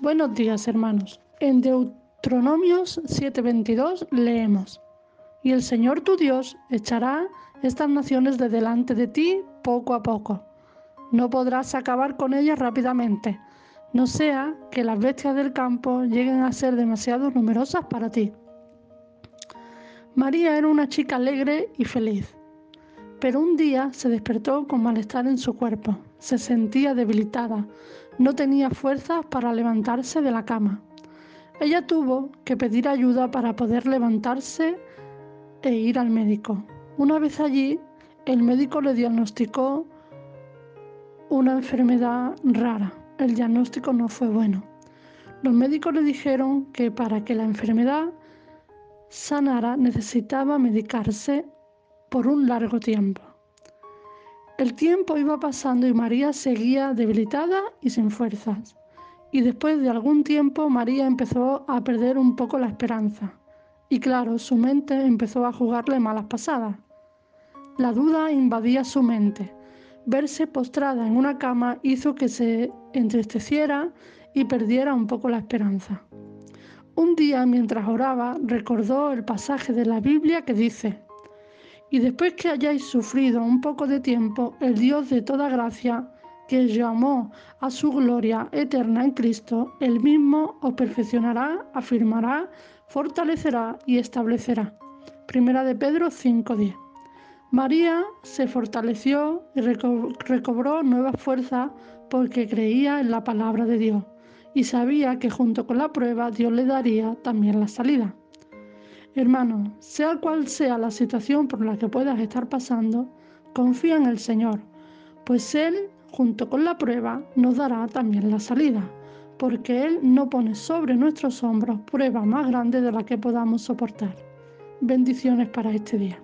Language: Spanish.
Buenos días, hermanos. En Deuteronomios 7:22 leemos, Y el Señor tu Dios echará estas naciones de delante de ti poco a poco. No podrás acabar con ellas rápidamente, no sea que las bestias del campo lleguen a ser demasiado numerosas para ti. María era una chica alegre y feliz, pero un día se despertó con malestar en su cuerpo. Se sentía debilitada, no tenía fuerzas para levantarse de la cama. Ella tuvo que pedir ayuda para poder levantarse e ir al médico. Una vez allí, el médico le diagnosticó una enfermedad rara. El diagnóstico no fue bueno. Los médicos le dijeron que para que la enfermedad sanara necesitaba medicarse por un largo tiempo. El tiempo iba pasando y María seguía debilitada y sin fuerzas. Y después de algún tiempo María empezó a perder un poco la esperanza. Y claro, su mente empezó a jugarle malas pasadas. La duda invadía su mente. Verse postrada en una cama hizo que se entristeciera y perdiera un poco la esperanza. Un día, mientras oraba, recordó el pasaje de la Biblia que dice, y después que hayáis sufrido un poco de tiempo, el Dios de toda gracia, que llamó a su gloria eterna en Cristo, el mismo os perfeccionará, afirmará, fortalecerá y establecerá. Primera de Pedro 5:10. María se fortaleció y recobró nuevas fuerzas porque creía en la palabra de Dios y sabía que junto con la prueba Dios le daría también la salida. Hermano, sea cual sea la situación por la que puedas estar pasando, confía en el Señor, pues Él, junto con la prueba, nos dará también la salida, porque Él no pone sobre nuestros hombros prueba más grande de la que podamos soportar. Bendiciones para este día.